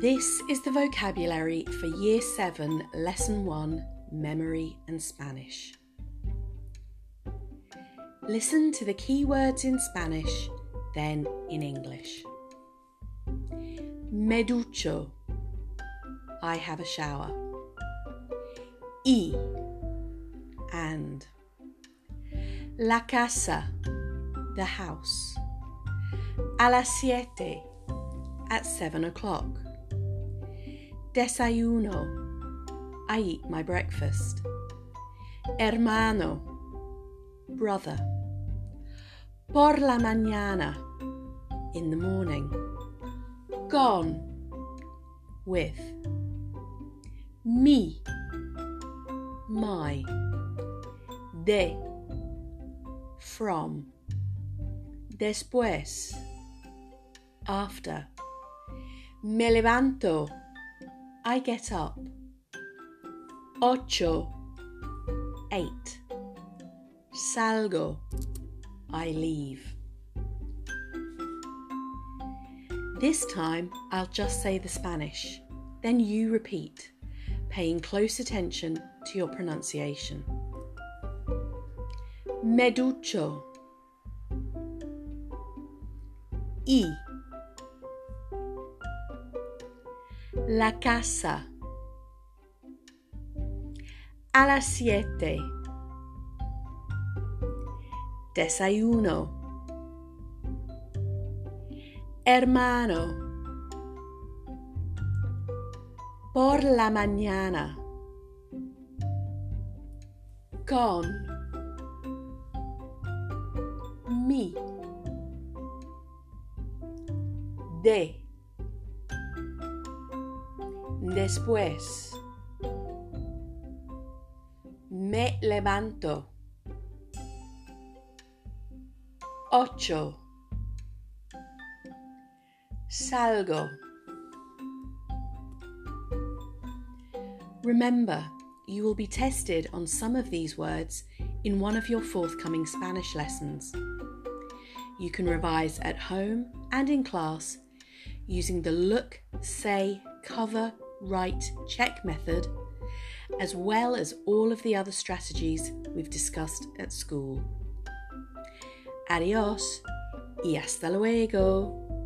This is the vocabulary for Year 7, Lesson 1 Memory and Spanish. Listen to the key words in Spanish, then in English. Me ducho. I have a shower. Y. And. La casa. The house. A las siete. At seven o'clock. Desayuno. I eat my breakfast. Hermano. Brother. Por la mañana. In the morning. Con. With. Mi. My. De. From. Después. After. Me levanto. I get up. Ocho. Eight. Salgo. I leave. This time I'll just say the Spanish, then you repeat, paying close attention to your pronunciation. Me ducho. Y. La casa. A las siete. Desayuno. Hermano. Por la mañana. Con. Mi. De. Después. Me levanto. Ocho. Salgo. Remember, you will be tested on some of these words in one of your forthcoming Spanish lessons. You can revise at home and in class using the look, say, cover, write, check method, as well as all of the other strategies we've discussed at school. Adios y hasta luego.